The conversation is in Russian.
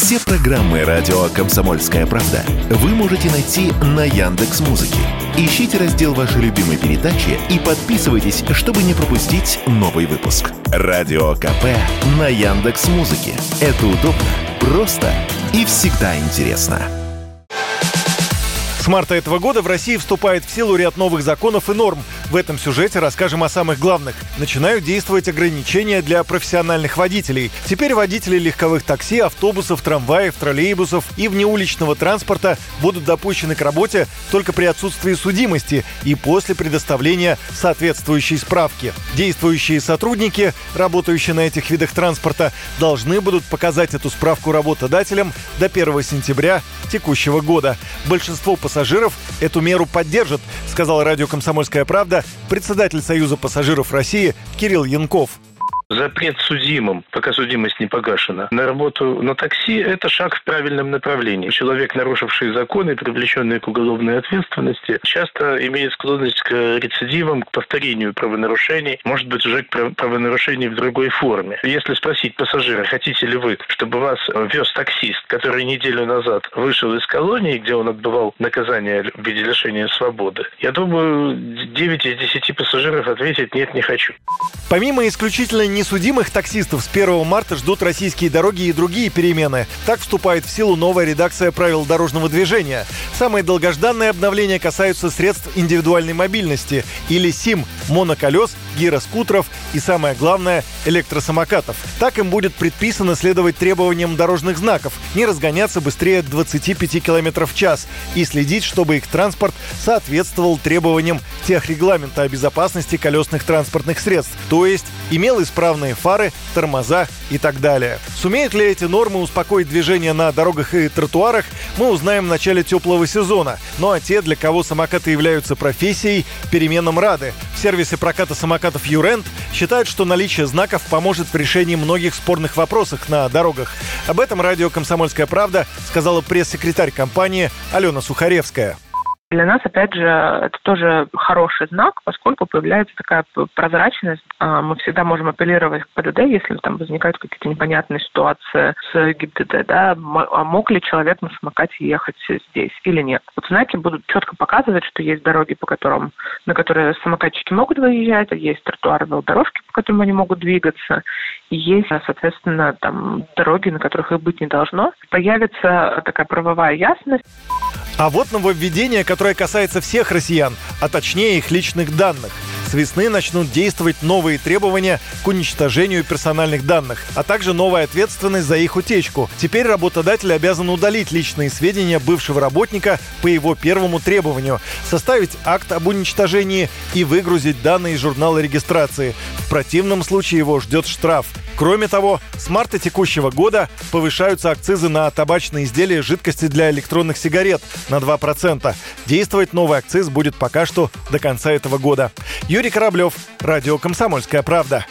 Все программы радио Комсомольская правда вы можете найти на Яндекс Музыке. Ищите раздел вашей любимой передачи и подписывайтесь, чтобы не пропустить новый выпуск. Радио КП на Яндекс Музыке. Это удобно, просто и всегда интересно. С марта этого года в России вступает в силу ряд новых законов и норм. В этом сюжете расскажем о самых главных. Начинают действовать ограничения для профессиональных водителей. Теперь водители легковых такси, автобусов, трамваев, троллейбусов и внеуличного транспорта будут допущены к работе только при отсутствии судимости и после предоставления соответствующей справки. Действующие сотрудники, работающие на этих видах транспорта, должны будут показать эту справку работодателям до 1 сентября текущего года. Большинство пассажиров эту меру поддержат, сказал радио «Комсомольская правда» председатель Союза пассажиров России Кирилл Янков. Запрет судимым, пока судимость не погашена, на работу на такси – это шаг в правильном направлении. Человек, нарушивший законы, привлеченный к уголовной ответственности, часто имеет склонность к рецидивам, к повторению правонарушений, может быть, уже к правонарушению в другой форме. Если спросить пассажира, хотите ли вы, чтобы вас вез таксист, который неделю назад вышел из колонии, где он отбывал наказание в виде лишения свободы, я думаю, 9 из 10 пассажиров ответят «нет, не хочу». Помимо исключительно несудимых таксистов с 1 марта ждут российские дороги и другие перемены. Так вступает в силу новая редакция правил дорожного движения. Самые долгожданные обновления касаются средств индивидуальной мобильности или СИМ, моноколес, гироскутеров и, самое главное, электросамокатов. Так им будет предписано следовать требованиям дорожных знаков, не разгоняться быстрее 25 км в час и следить, чтобы их транспорт соответствовал требованиям техрегламента о безопасности колесных транспортных средств, то есть имел исправные фары, тормоза и так далее. Сумеют ли эти нормы успокоить движение на дорогах и тротуарах, мы узнаем в начале теплого сезона. Ну а те, для кого самокаты являются профессией, переменам рады. В сервисе проката самокатов «Юрент» считают, что наличие знаков поможет в решении многих спорных вопросов на дорогах. Об этом радио «Комсомольская правда» сказала пресс-секретарь компании Алена Сухаревская. Для нас, опять же, это тоже хороший знак, поскольку появляется такая прозрачность. А, мы всегда можем апеллировать к ПДД, если там возникают какие-то непонятные ситуации с ГИБДД, да, а мог ли человек на самокате ехать здесь или нет. Вот знаки будут четко показывать, что есть дороги, по которым, на которые самокатчики могут выезжать, а есть тротуары, велодорожки, по которым они могут двигаться, и есть, соответственно, там дороги, на которых их быть не должно. Появится такая правовая ясность. А вот нововведение, которое касается всех россиян, а точнее их личных данных. С весны начнут действовать новые требования к уничтожению персональных данных, а также новая ответственность за их утечку. Теперь работодатель обязан удалить личные сведения бывшего работника по его первому требованию, составить акт об уничтожении и выгрузить данные из журнала регистрации. В противном случае его ждет штраф. Кроме того, с марта текущего года повышаются акцизы на табачные изделия жидкости для электронных сигарет на 2%. Действовать новый акциз будет пока что до конца этого года. Юрий Кораблев, Радио «Комсомольская правда».